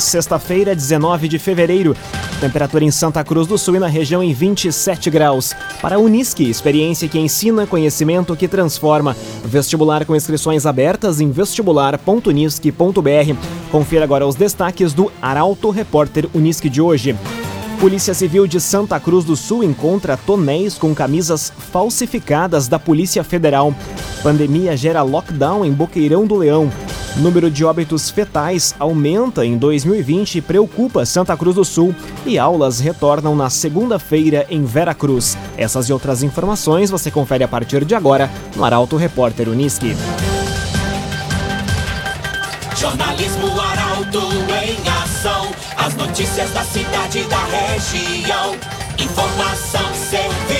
sexta-feira, 19 de fevereiro. Temperatura em Santa Cruz do Sul e na região em 27 graus. Para a Unisque, experiência que ensina, conhecimento que transforma. Vestibular com inscrições abertas em vestibular.unisque.br. Confira agora os destaques do Arauto Repórter Unisque de hoje. Polícia Civil de Santa Cruz do Sul encontra tonéis com camisas falsificadas da Polícia Federal. Pandemia gera lockdown em Boqueirão do Leão. Número de óbitos fetais aumenta em 2020 e preocupa Santa Cruz do Sul. E aulas retornam na segunda-feira em Vera Cruz. Essas e outras informações você confere a partir de agora no Arauto Repórter Uniski. Jornalismo Arauto em ação. As notícias da cidade e da região. Informação, serviço.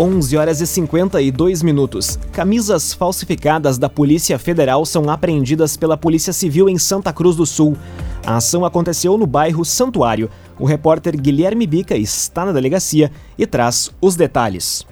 11 horas e 52 minutos. Camisas falsificadas da Polícia Federal são apreendidas pela Polícia Civil em Santa Cruz do Sul. A ação aconteceu no bairro Santuário. O repórter Guilherme Bica está na delegacia e traz os detalhes.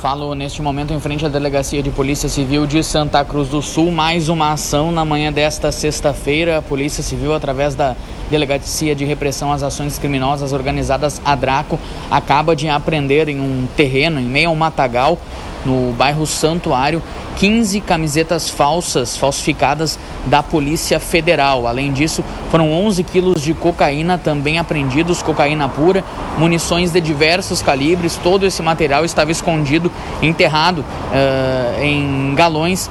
Falo neste momento em frente à Delegacia de Polícia Civil de Santa Cruz do Sul. Mais uma ação na manhã desta sexta-feira. A Polícia Civil, através da Delegacia de Repressão às Ações Criminosas Organizadas, a Draco, acaba de apreender em um terreno, em meio ao matagal, no bairro Santuário, 15 camisetas falsas, falsificadas da Polícia Federal. Além disso, foram 11 quilos de cocaína também apreendidos, cocaína pura, munições de diversos calibres. Todo esse material estava escondido, enterrado uh, em galões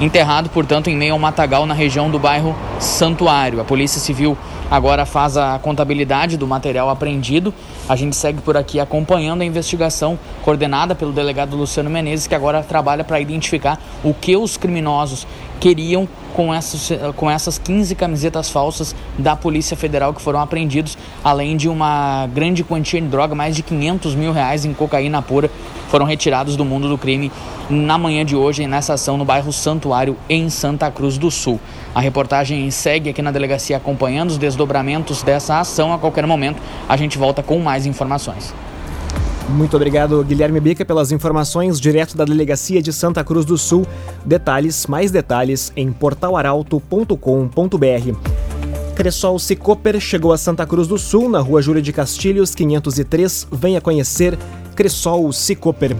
enterrado, portanto, em meio ao matagal na região do bairro Santuário. A Polícia Civil agora faz a contabilidade do material apreendido. A gente segue por aqui acompanhando a investigação coordenada pelo delegado Luciano Menezes, que agora trabalha para identificar o que os criminosos queriam com essas, com essas 15 camisetas falsas da Polícia Federal que foram apreendidos, além de uma grande quantia de droga, mais de 500 mil reais em cocaína pura, foram retirados do mundo do crime na manhã de hoje nessa ação no bairro Santuário, em Santa Cruz do Sul. A reportagem segue aqui na delegacia acompanhando os desdobramentos dessa ação. A qualquer momento a gente volta com mais informações. Muito obrigado, Guilherme Bica, pelas informações direto da Delegacia de Santa Cruz do Sul. Detalhes, mais detalhes em portalaralto.com.br. Cressol Cicoper chegou a Santa Cruz do Sul, na rua Júlia de Castilhos, 503. Venha conhecer Cressol Cicoper.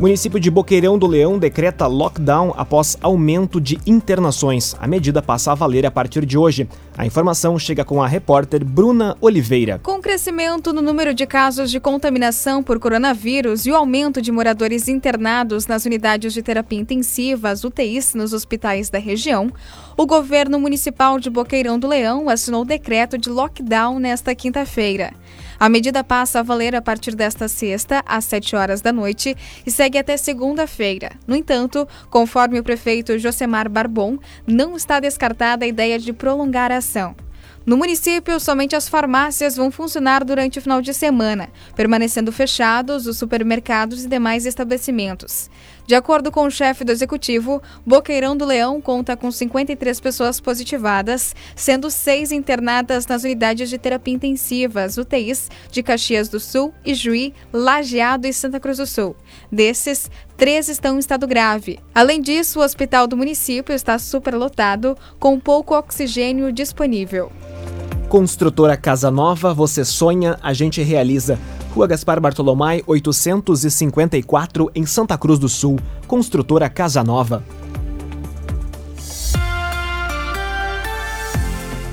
Município de Boqueirão do Leão decreta lockdown após aumento de internações. A medida passa a valer a partir de hoje. A informação chega com a repórter Bruna Oliveira. Com o crescimento no número de casos de contaminação por coronavírus e o aumento de moradores internados nas unidades de terapia intensiva, as UTIs, nos hospitais da região, o governo municipal de Boqueirão do Leão assinou o decreto de lockdown nesta quinta-feira. A medida passa a valer a partir desta sexta, às 7 horas da noite, e segue até segunda-feira. No entanto, conforme o prefeito Josemar Barbon, não está descartada a ideia de prolongar a ação. No município, somente as farmácias vão funcionar durante o final de semana, permanecendo fechados os supermercados e demais estabelecimentos. De acordo com o chefe do executivo, Boqueirão do Leão conta com 53 pessoas positivadas, sendo seis internadas nas unidades de terapia intensiva, as UTIs, de Caxias do Sul, Ijuí, Lajeado e Santa Cruz do Sul. Desses, três estão em estado grave. Além disso, o hospital do município está superlotado, com pouco oxigênio disponível. Construtora Casa Nova, você sonha, a gente realiza. Rua Gaspar Bartolomai, 854, em Santa Cruz do Sul. Construtora Casa Nova.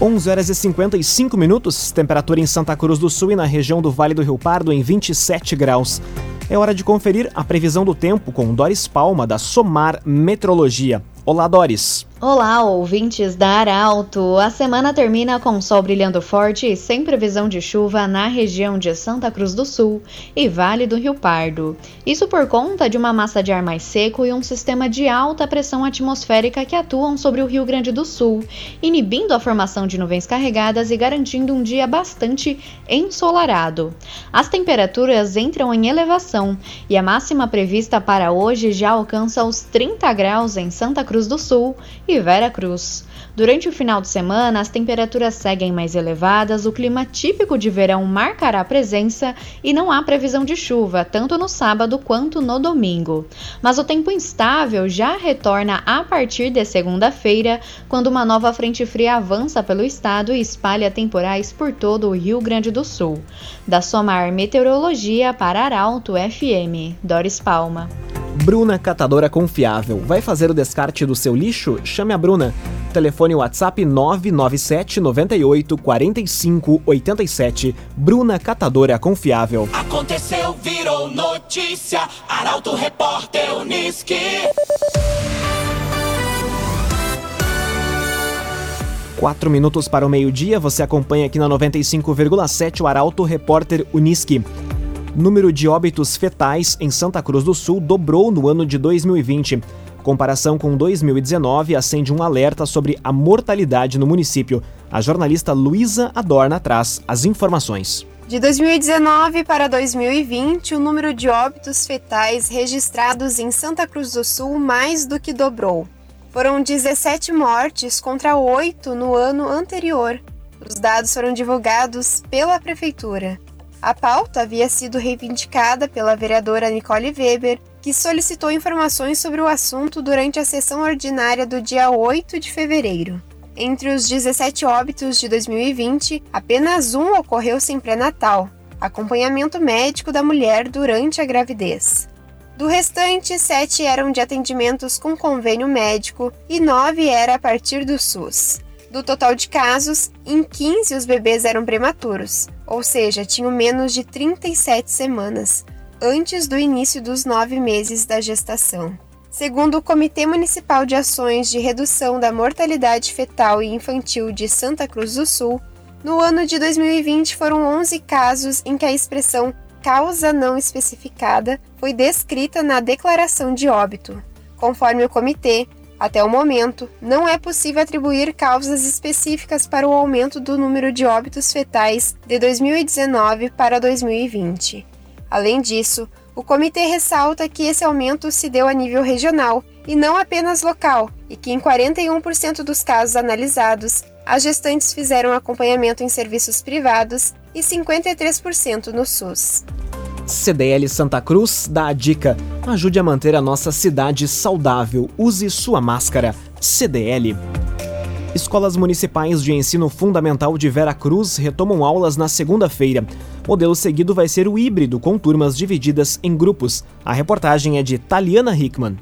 11 horas e 55 minutos, temperatura em Santa Cruz do Sul e na região do Vale do Rio Pardo em 27 graus. É hora de conferir a previsão do tempo com Doris Palma, da Somar Metrologia. Olá, Doris. Olá, ouvintes da Arauto! A semana termina com sol brilhando forte e sem previsão de chuva na região de Santa Cruz do Sul e Vale do Rio Pardo. Isso por conta de uma massa de ar mais seco e um sistema de alta pressão atmosférica que atuam sobre o Rio Grande do Sul, inibindo a formação de nuvens carregadas e garantindo um dia bastante ensolarado. As temperaturas entram em elevação e a máxima prevista para hoje já alcança os 30 graus em Santa Cruz do Sul e Vera Cruz. Durante o final de semana, as temperaturas seguem mais elevadas, o clima típico de verão marcará presença e não há previsão de chuva, tanto no sábado quanto no domingo. Mas o tempo instável já retorna a partir de segunda-feira, quando uma nova frente fria avança pelo estado e espalha temporais por todo o Rio Grande do Sul. Da Somar Meteorologia para Arauto FM, Doris Palma. Bruna Catadora Confiável. Vai fazer o descarte do seu lixo? Chame a Bruna. Telefone WhatsApp 997 98 45 87. Bruna Catadora Confiável. Aconteceu, virou notícia. Arauto Repórter Uniski. Quatro minutos para o meio-dia, você acompanha aqui na 95,7 o Arauto Repórter Uniski número de óbitos fetais em Santa Cruz do Sul dobrou no ano de 2020. Comparação com 2019 acende um alerta sobre a mortalidade no município. A jornalista Luísa Adorna traz as informações. De 2019 para 2020, o número de óbitos fetais registrados em Santa Cruz do Sul mais do que dobrou. Foram 17 mortes contra 8 no ano anterior. Os dados foram divulgados pela Prefeitura. A pauta havia sido reivindicada pela vereadora Nicole Weber, que solicitou informações sobre o assunto durante a sessão ordinária do dia 8 de fevereiro. Entre os 17 óbitos de 2020, apenas um ocorreu sem pré-natal, acompanhamento médico da mulher durante a gravidez. Do restante, sete eram de atendimentos com convênio médico e nove era a partir do SUS. Do total de casos, em 15 os bebês eram prematuros, ou seja, tinham menos de 37 semanas, antes do início dos nove meses da gestação. Segundo o Comitê Municipal de Ações de Redução da Mortalidade Fetal e Infantil de Santa Cruz do Sul, no ano de 2020 foram 11 casos em que a expressão causa não especificada foi descrita na declaração de óbito. Conforme o comitê, até o momento, não é possível atribuir causas específicas para o aumento do número de óbitos fetais de 2019 para 2020. Além disso, o comitê ressalta que esse aumento se deu a nível regional e não apenas local, e que em 41% dos casos analisados, as gestantes fizeram acompanhamento em serviços privados e 53% no SUS. CDL Santa Cruz dá a dica: ajude a manter a nossa cidade saudável. Use sua máscara. CDL. Escolas Municipais de Ensino Fundamental de Vera Cruz retomam aulas na segunda-feira. Modelo seguido vai ser o híbrido, com turmas divididas em grupos. A reportagem é de Taliana Hickman.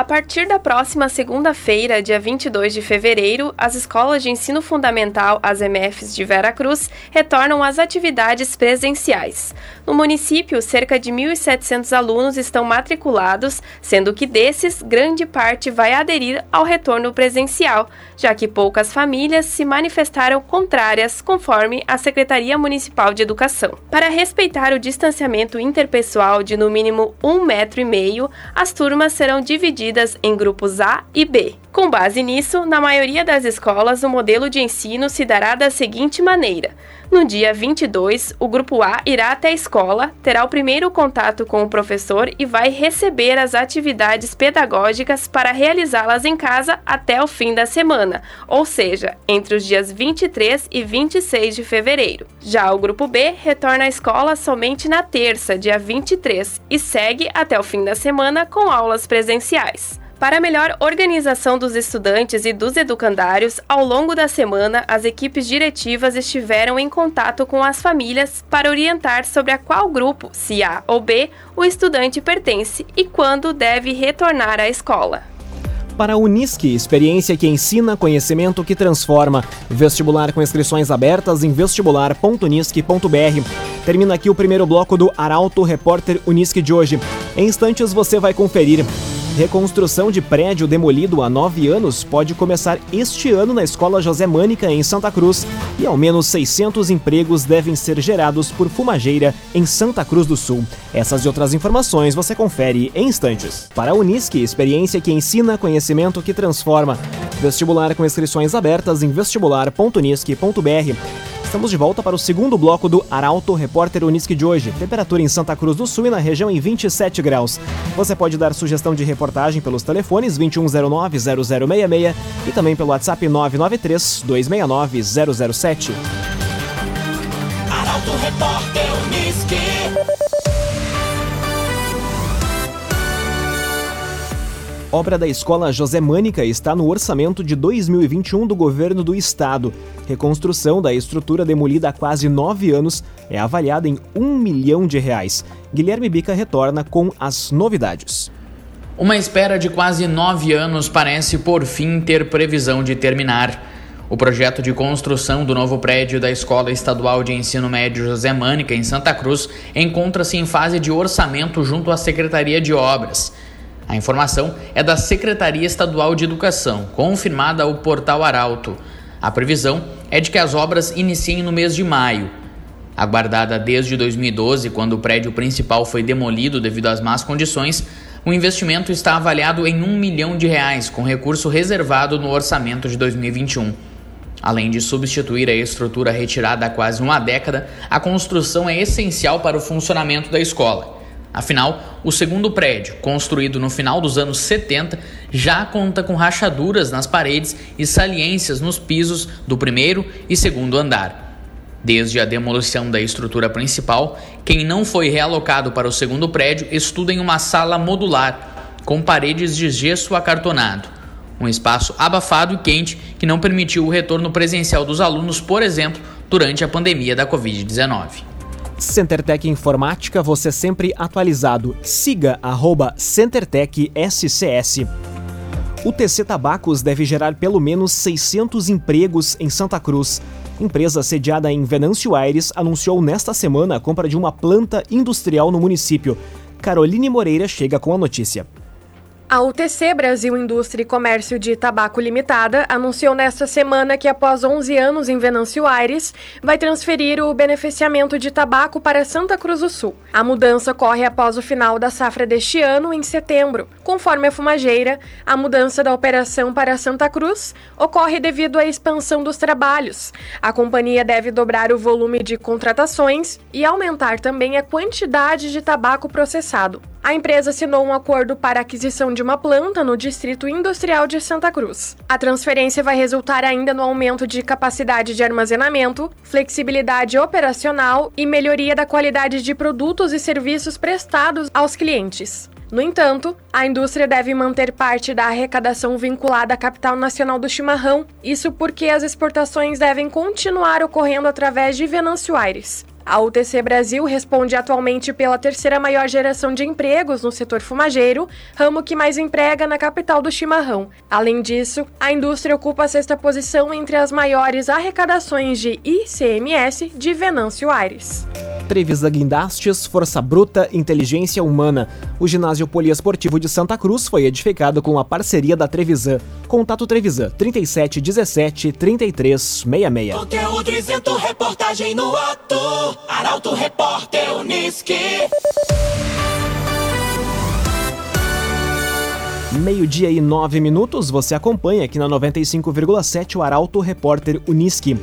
A partir da próxima segunda-feira, dia 22 de fevereiro, as escolas de ensino fundamental, as MFs de Vera Cruz, retornam às atividades presenciais. No município, cerca de 1.700 alunos estão matriculados, sendo que desses, grande parte vai aderir ao retorno presencial, já que poucas famílias se manifestaram contrárias, conforme a Secretaria Municipal de Educação. Para respeitar o distanciamento interpessoal de no mínimo um metro e meio, as turmas serão divididas divididas em grupos A e B. Com base nisso, na maioria das escolas, o modelo de ensino se dará da seguinte maneira: no dia 22, o grupo A irá até a escola, terá o primeiro contato com o professor e vai receber as atividades pedagógicas para realizá-las em casa até o fim da semana, ou seja, entre os dias 23 e 26 de fevereiro. Já o grupo B retorna à escola somente na terça, dia 23, e segue até o fim da semana com aulas presenciais. Para a melhor organização dos estudantes e dos educandários, ao longo da semana, as equipes diretivas estiveram em contato com as famílias para orientar sobre a qual grupo, se A ou B, o estudante pertence e quando deve retornar à escola. Para a Unisque, experiência que ensina, conhecimento que transforma. Vestibular com inscrições abertas em vestibular.unisque.br. Termina aqui o primeiro bloco do Arauto Repórter Unisque de hoje. Em instantes você vai conferir. Reconstrução de prédio demolido há nove anos pode começar este ano na Escola José Mânica, em Santa Cruz, e ao menos 600 empregos devem ser gerados por fumageira em Santa Cruz do Sul. Essas e outras informações você confere em instantes. Para a Unisque, experiência que ensina, conhecimento que transforma. Vestibular com inscrições abertas em vestibular.unisque.br. Estamos de volta para o segundo bloco do Arauto Repórter Unisque de hoje. Temperatura em Santa Cruz do Sul e na região em 27 graus. Você pode dar sugestão de reportagem pelos telefones 2109-0066 e também pelo WhatsApp 993-269-007. Arauto Repórter Obra da Escola José Mânica está no orçamento de 2021 do governo do estado. Reconstrução da estrutura demolida há quase nove anos é avaliada em um milhão de reais. Guilherme Bica retorna com as novidades. Uma espera de quase nove anos parece por fim ter previsão de terminar. O projeto de construção do novo prédio da Escola Estadual de Ensino Médio José Mânica, em Santa Cruz, encontra-se em fase de orçamento junto à Secretaria de Obras. A informação é da Secretaria Estadual de Educação, confirmada ao portal Arauto. A previsão é de que as obras iniciem no mês de maio. Aguardada desde 2012, quando o prédio principal foi demolido devido às más condições, o investimento está avaliado em um milhão de reais, com recurso reservado no orçamento de 2021. Além de substituir a estrutura retirada há quase uma década, a construção é essencial para o funcionamento da escola. Afinal, o segundo prédio, construído no final dos anos 70, já conta com rachaduras nas paredes e saliências nos pisos do primeiro e segundo andar. Desde a demolição da estrutura principal, quem não foi realocado para o segundo prédio estuda em uma sala modular, com paredes de gesso acartonado. Um espaço abafado e quente que não permitiu o retorno presencial dos alunos, por exemplo, durante a pandemia da Covid-19. CenterTech Informática, você sempre atualizado. Siga arroba CenterTech SCS. O TC Tabacos deve gerar pelo menos 600 empregos em Santa Cruz. Empresa sediada em Venâncio Aires anunciou nesta semana a compra de uma planta industrial no município. Caroline Moreira chega com a notícia. A UTC Brasil Indústria e Comércio de Tabaco Limitada anunciou nesta semana que, após 11 anos em Venâncio Aires, vai transferir o beneficiamento de tabaco para Santa Cruz do Sul. A mudança ocorre após o final da safra deste ano, em setembro. Conforme a fumageira, a mudança da operação para Santa Cruz ocorre devido à expansão dos trabalhos. A companhia deve dobrar o volume de contratações e aumentar também a quantidade de tabaco processado. A empresa assinou um acordo para aquisição de uma planta no Distrito Industrial de Santa Cruz. A transferência vai resultar ainda no aumento de capacidade de armazenamento, flexibilidade operacional e melhoria da qualidade de produtos e serviços prestados aos clientes. No entanto, a indústria deve manter parte da arrecadação vinculada à capital nacional do chimarrão, isso porque as exportações devem continuar ocorrendo através de Venâncio Aires. A UTC Brasil responde atualmente pela terceira maior geração de empregos no setor fumageiro, ramo que mais emprega na capital do chimarrão. Além disso, a indústria ocupa a sexta posição entre as maiores arrecadações de ICMS de Venâncio Aires. Trevisa Guindastes, Força Bruta, Inteligência Humana. O ginásio poliesportivo de Santa Cruz foi edificado com a parceria da Trevisan. Contato Trevisan 37 17 33 66. Conteúdo isento, reportagem no ato. Arauto Repórter Unisque. Meio-dia e nove minutos, você acompanha aqui na 95,7 o Arauto Repórter Unisque.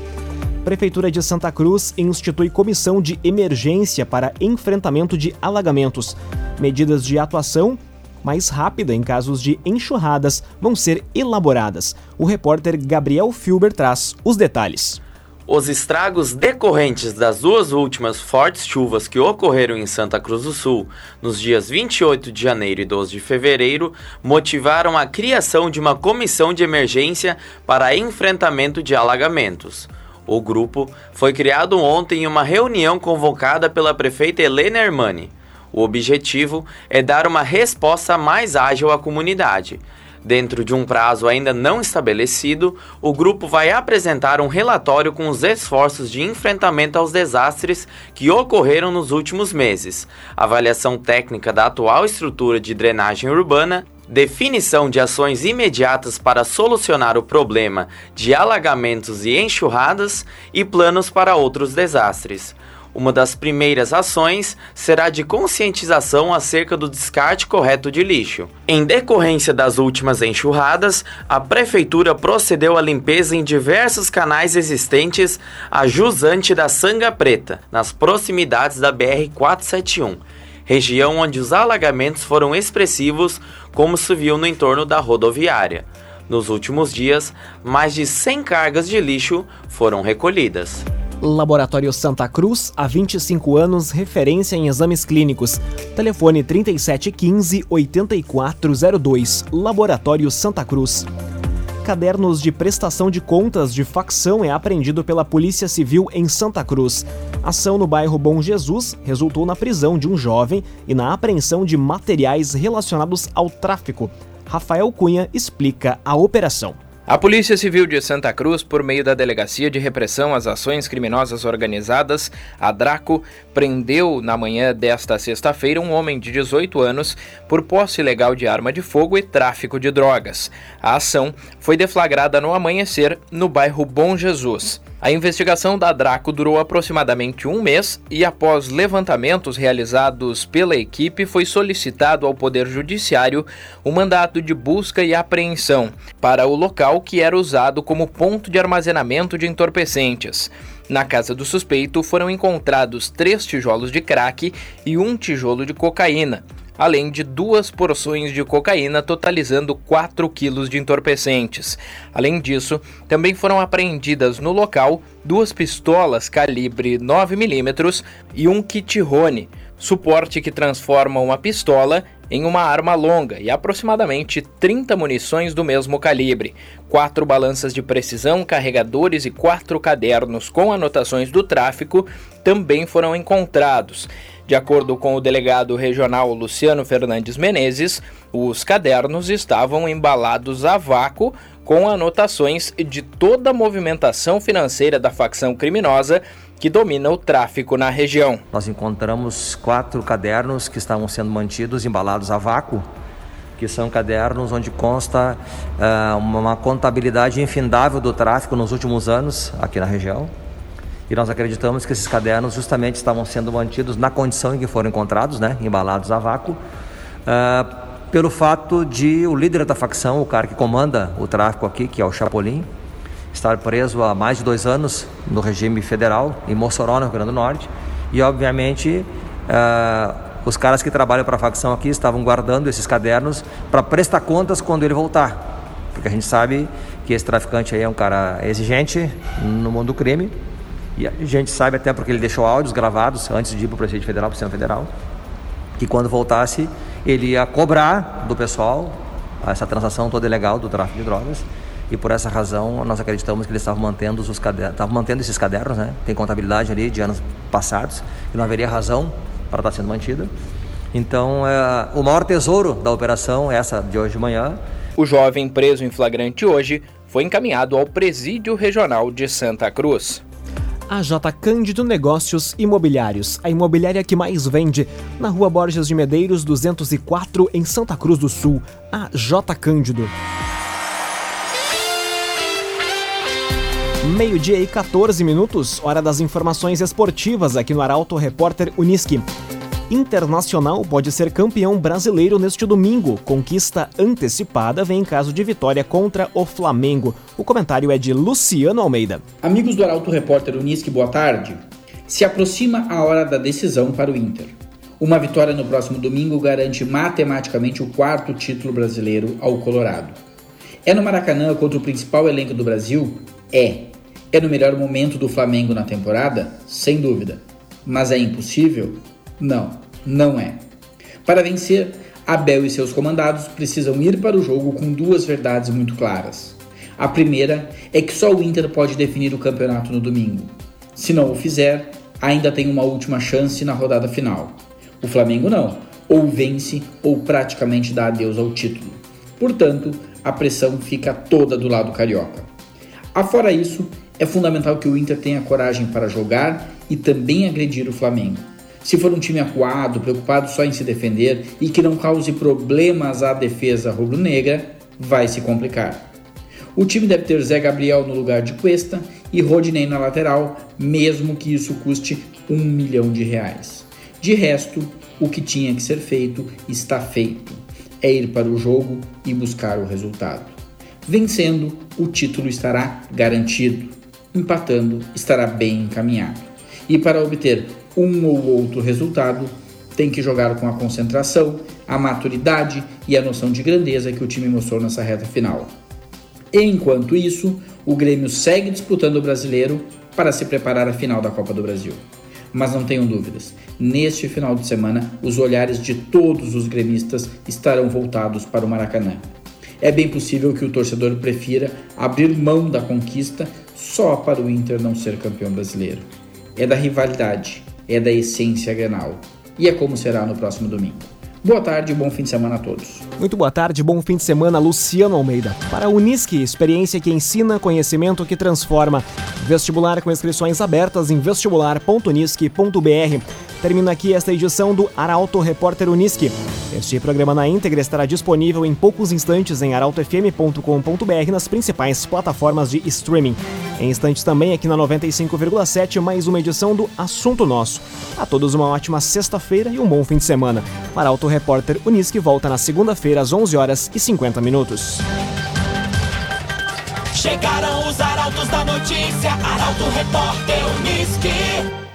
Prefeitura de Santa Cruz institui comissão de emergência para enfrentamento de alagamentos. Medidas de atuação mais rápida em casos de enxurradas vão ser elaboradas. O repórter Gabriel Filber traz os detalhes. Os estragos decorrentes das duas últimas fortes chuvas que ocorreram em Santa Cruz do Sul, nos dias 28 de janeiro e 12 de fevereiro, motivaram a criação de uma comissão de emergência para enfrentamento de alagamentos. O grupo foi criado ontem em uma reunião convocada pela prefeita Helena Hermani. O objetivo é dar uma resposta mais ágil à comunidade. Dentro de um prazo ainda não estabelecido, o grupo vai apresentar um relatório com os esforços de enfrentamento aos desastres que ocorreram nos últimos meses, avaliação técnica da atual estrutura de drenagem urbana definição de ações imediatas para solucionar o problema de alagamentos e enxurradas e planos para outros desastres. Uma das primeiras ações será de conscientização acerca do descarte correto de lixo. Em decorrência das últimas enxurradas, a Prefeitura procedeu à limpeza em diversos canais existentes a jusante da Sanga Preta, nas proximidades da BR-471, região onde os alagamentos foram expressivos, como se viu no entorno da rodoviária. Nos últimos dias, mais de 100 cargas de lixo foram recolhidas. Laboratório Santa Cruz, há 25 anos, referência em exames clínicos. Telefone 3715-8402. Laboratório Santa Cruz. Cadernos de prestação de contas de facção é apreendido pela Polícia Civil em Santa Cruz. Ação no bairro Bom Jesus resultou na prisão de um jovem e na apreensão de materiais relacionados ao tráfico. Rafael Cunha explica a operação. A Polícia Civil de Santa Cruz, por meio da Delegacia de Repressão às Ações Criminosas Organizadas, a DRACO, prendeu na manhã desta sexta-feira um homem de 18 anos por posse ilegal de arma de fogo e tráfico de drogas. A ação foi deflagrada no amanhecer no bairro Bom Jesus. A investigação da Draco durou aproximadamente um mês e, após levantamentos realizados pela equipe, foi solicitado ao Poder Judiciário o um mandato de busca e apreensão para o local que era usado como ponto de armazenamento de entorpecentes. Na casa do suspeito foram encontrados três tijolos de crack e um tijolo de cocaína além de duas porções de cocaína, totalizando 4 quilos de entorpecentes. Além disso, também foram apreendidas no local duas pistolas calibre 9mm e um kit Rone, suporte que transforma uma pistola em uma arma longa e aproximadamente 30 munições do mesmo calibre, quatro balanças de precisão, carregadores e quatro cadernos com anotações do tráfico também foram encontrados. De acordo com o delegado regional Luciano Fernandes Menezes, os cadernos estavam embalados a vácuo com anotações de toda a movimentação financeira da facção criminosa que domina o tráfico na região. Nós encontramos quatro cadernos que estavam sendo mantidos embalados a vácuo, que são cadernos onde consta uh, uma contabilidade infindável do tráfico nos últimos anos aqui na região. E nós acreditamos que esses cadernos justamente estavam sendo mantidos na condição em que foram encontrados, né, embalados a vácuo, uh, pelo fato de o líder da facção, o cara que comanda o tráfico aqui, que é o Chapolin, estar preso há mais de dois anos no regime federal, em Mossoró, no Rio Grande do Norte, e obviamente uh, os caras que trabalham para a facção aqui estavam guardando esses cadernos para prestar contas quando ele voltar, porque a gente sabe que esse traficante aí é um cara exigente no mundo do crime. E a gente sabe até porque ele deixou áudios gravados antes de ir para o Presidente Federal, para o Senado Federal, que quando voltasse ele ia cobrar do pessoal essa transação toda ilegal do tráfico de drogas. E por essa razão nós acreditamos que eles estavam mantendo, os cadernos, estavam mantendo esses cadernos, né? Tem contabilidade ali de anos passados, e não haveria razão para estar sendo mantida. Então, é, o maior tesouro da operação, essa de hoje de manhã. O jovem preso em flagrante hoje foi encaminhado ao Presídio Regional de Santa Cruz. A J Cândido Negócios Imobiliários, a imobiliária que mais vende, na Rua Borges de Medeiros 204, em Santa Cruz do Sul. A J Cândido. Meio-dia e 14 minutos, hora das informações esportivas aqui no Arauto Repórter Uniski. Internacional pode ser campeão brasileiro neste domingo. Conquista antecipada vem em caso de vitória contra o Flamengo. O comentário é de Luciano Almeida. Amigos do Arauto Repórter Unisque, boa tarde. Se aproxima a hora da decisão para o Inter. Uma vitória no próximo domingo garante matematicamente o quarto título brasileiro ao Colorado. É no Maracanã contra o principal elenco do Brasil? É. É no melhor momento do Flamengo na temporada? Sem dúvida. Mas é impossível? Não, não é. Para vencer, Abel e seus comandados precisam ir para o jogo com duas verdades muito claras. A primeira é que só o Inter pode definir o campeonato no domingo. Se não o fizer, ainda tem uma última chance na rodada final. O Flamengo não, ou vence ou praticamente dá adeus ao título. Portanto, a pressão fica toda do lado carioca. Afora isso, é fundamental que o Inter tenha coragem para jogar e também agredir o Flamengo. Se for um time acuado, preocupado só em se defender e que não cause problemas à defesa rubro-negra, vai se complicar. O time deve ter Zé Gabriel no lugar de Cuesta e Rodinei na lateral, mesmo que isso custe um milhão de reais. De resto, o que tinha que ser feito está feito. É ir para o jogo e buscar o resultado. Vencendo, o título estará garantido. Empatando, estará bem encaminhado. E para obter um ou outro resultado, tem que jogar com a concentração, a maturidade e a noção de grandeza que o time mostrou nessa reta final. Enquanto isso, o Grêmio segue disputando o brasileiro para se preparar à final da Copa do Brasil. Mas não tenham dúvidas, neste final de semana os olhares de todos os gremistas estarão voltados para o Maracanã. É bem possível que o torcedor prefira abrir mão da conquista só para o Inter não ser campeão brasileiro. É da rivalidade, é da essência grenal. E é como será no próximo domingo. Boa tarde e bom fim de semana a todos. Muito boa tarde, bom fim de semana, Luciano Almeida. Para a Unisque, experiência que ensina, conhecimento que transforma. Vestibular com inscrições abertas em vestibular.unisque.br. Termina aqui esta edição do Arauto Repórter Unisque. Este programa na íntegra estará disponível em poucos instantes em arautofm.com.br nas principais plataformas de streaming. Em instantes também aqui na 95,7 mais uma edição do Assunto Nosso. A todos uma ótima sexta-feira e um bom fim de semana. Arauto Repórter Unisque volta na segunda-feira às 11 horas e 50 minutos. Chegaram os arautos da notícia, Arauto Repórter Unisque.